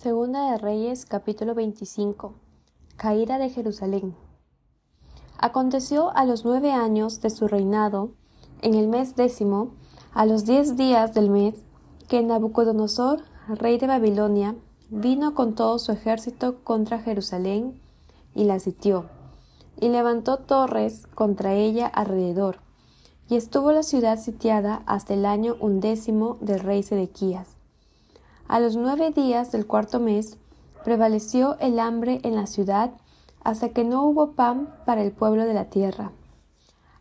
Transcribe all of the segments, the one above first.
Segunda de Reyes capítulo 25 Caída de Jerusalén Aconteció a los nueve años de su reinado, en el mes décimo, a los diez días del mes, que Nabucodonosor, rey de Babilonia, vino con todo su ejército contra Jerusalén y la sitió, y levantó torres contra ella alrededor, y estuvo la ciudad sitiada hasta el año undécimo del rey Sedequías. A los nueve días del cuarto mes prevaleció el hambre en la ciudad hasta que no hubo pan para el pueblo de la tierra.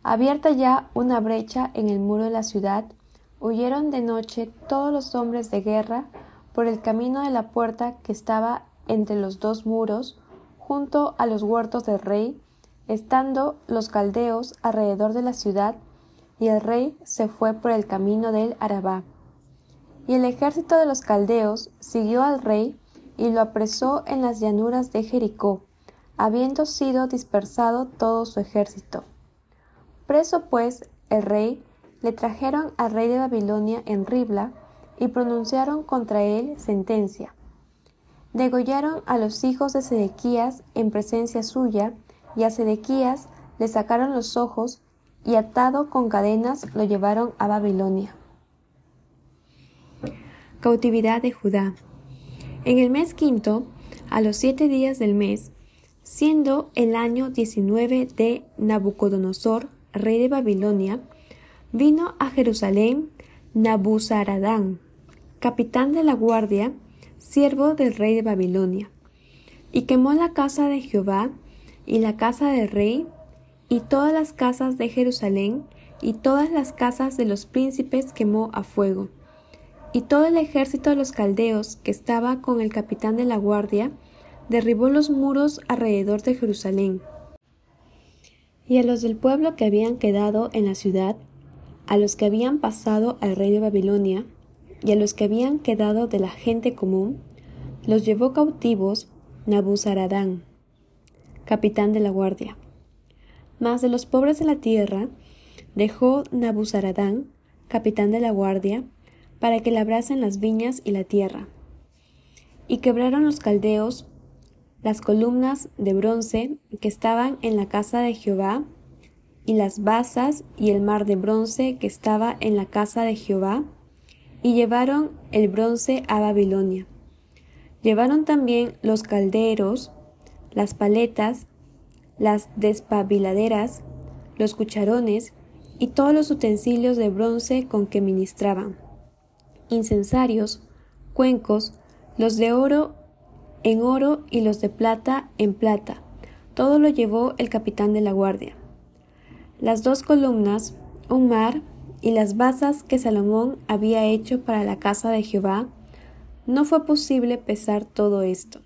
Abierta ya una brecha en el muro de la ciudad, huyeron de noche todos los hombres de guerra por el camino de la puerta que estaba entre los dos muros, junto a los huertos del rey, estando los caldeos alrededor de la ciudad, y el rey se fue por el camino del Arabá. Y el ejército de los caldeos siguió al rey y lo apresó en las llanuras de Jericó, habiendo sido dispersado todo su ejército. Preso pues el rey, le trajeron al rey de Babilonia en Ribla y pronunciaron contra él sentencia. Degollaron a los hijos de Sedequías en presencia suya, y a Sedequías le sacaron los ojos, y atado con cadenas lo llevaron a Babilonia. Cautividad de Judá. En el mes quinto, a los siete días del mes, siendo el año diecinueve de Nabucodonosor, rey de Babilonia, vino a Jerusalén Nabuzaradán, capitán de la guardia, siervo del rey de Babilonia, y quemó la casa de Jehová y la casa del rey, y todas las casas de Jerusalén, y todas las casas de los príncipes quemó a fuego y todo el ejército de los caldeos que estaba con el capitán de la guardia derribó los muros alrededor de Jerusalén. Y a los del pueblo que habían quedado en la ciudad, a los que habían pasado al rey de Babilonia, y a los que habían quedado de la gente común, los llevó cautivos Nabuzaradán, capitán de la guardia. Mas de los pobres de la tierra dejó Nabuzaradán, capitán de la guardia, para que labrasen las viñas y la tierra. Y quebraron los caldeos las columnas de bronce que estaban en la casa de Jehová, y las basas y el mar de bronce que estaba en la casa de Jehová, y llevaron el bronce a Babilonia. Llevaron también los calderos, las paletas, las despabiladeras, los cucharones y todos los utensilios de bronce con que ministraban incensarios, cuencos, los de oro en oro y los de plata en plata. Todo lo llevó el capitán de la guardia. Las dos columnas, un mar y las basas que Salomón había hecho para la casa de Jehová, no fue posible pesar todo esto.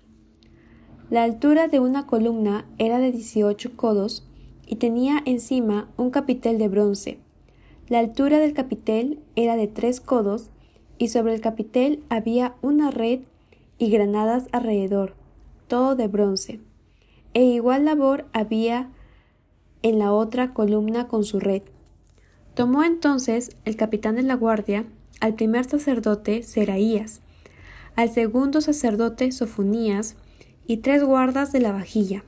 La altura de una columna era de dieciocho codos y tenía encima un capitel de bronce. La altura del capitel era de tres codos y sobre el capitel había una red y granadas alrededor, todo de bronce. E igual labor había en la otra columna con su red. Tomó entonces el capitán de la guardia al primer sacerdote Seraías, al segundo sacerdote Sofonías y tres guardas de la vajilla.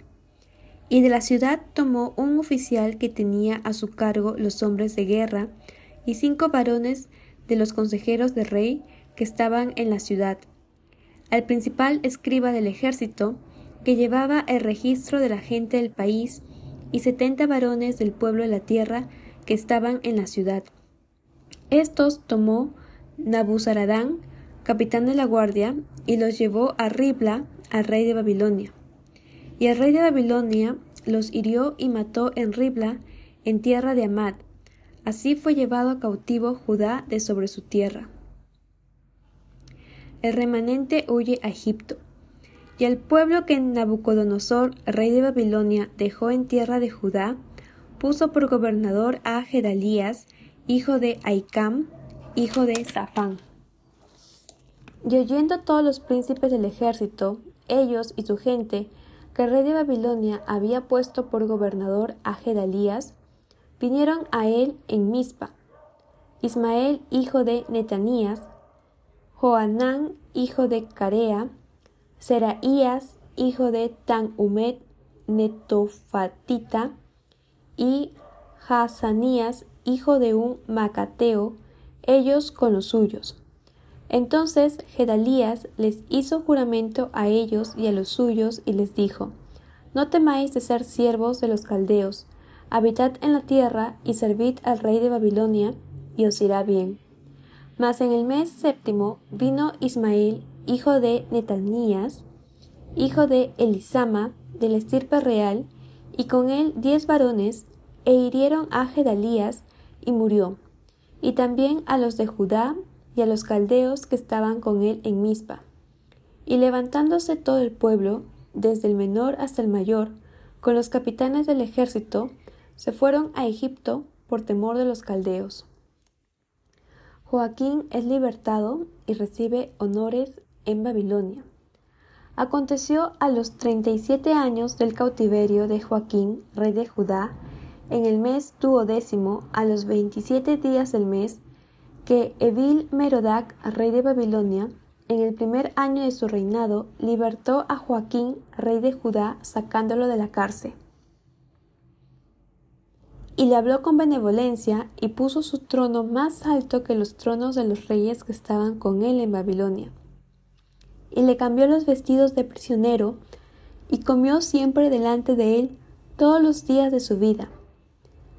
Y de la ciudad tomó un oficial que tenía a su cargo los hombres de guerra y cinco varones de los consejeros del rey que estaban en la ciudad, al principal escriba del ejército, que llevaba el registro de la gente del país, y setenta varones del pueblo de la tierra que estaban en la ciudad. Estos tomó Nabuzaradán, capitán de la guardia, y los llevó a Ribla, al rey de Babilonia. Y el rey de Babilonia los hirió y mató en Ribla, en tierra de Amad, Así fue llevado cautivo Judá de sobre su tierra. El remanente huye a Egipto. Y el pueblo que Nabucodonosor, rey de Babilonia, dejó en tierra de Judá, puso por gobernador a Gedalías, hijo de Aicam, hijo de Safán. Y oyendo todos los príncipes del ejército, ellos y su gente, que el rey de Babilonia había puesto por gobernador a Gedalías, vinieron a él en Mizpa, Ismael hijo de Netanías, Joanán hijo de Carea, Seraías, hijo de Tanhumet Netofatita, y Hazanías, hijo de un Macateo, ellos con los suyos. Entonces Gedalías les hizo juramento a ellos y a los suyos y les dijo, No temáis de ser siervos de los caldeos, habitad en la tierra y servid al rey de Babilonia, y os irá bien. Mas en el mes séptimo vino Ismael, hijo de Netanías, hijo de Elisama, de la estirpe real, y con él diez varones, e hirieron a Gedalías, y murió, y también a los de Judá y a los caldeos que estaban con él en Mizpa. Y levantándose todo el pueblo, desde el menor hasta el mayor, con los capitanes del ejército, se fueron a Egipto por temor de los caldeos. Joaquín es libertado y recibe honores en Babilonia. Aconteció a los treinta y siete años del cautiverio de Joaquín, rey de Judá, en el mes duodécimo, a los veintisiete días del mes, que Evil Merodac, rey de Babilonia, en el primer año de su reinado, libertó a Joaquín, rey de Judá, sacándolo de la cárcel y le habló con benevolencia y puso su trono más alto que los tronos de los reyes que estaban con él en Babilonia. Y le cambió los vestidos de prisionero y comió siempre delante de él todos los días de su vida.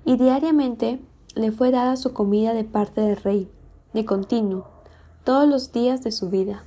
Y diariamente le fue dada su comida de parte del rey, de continuo, todos los días de su vida.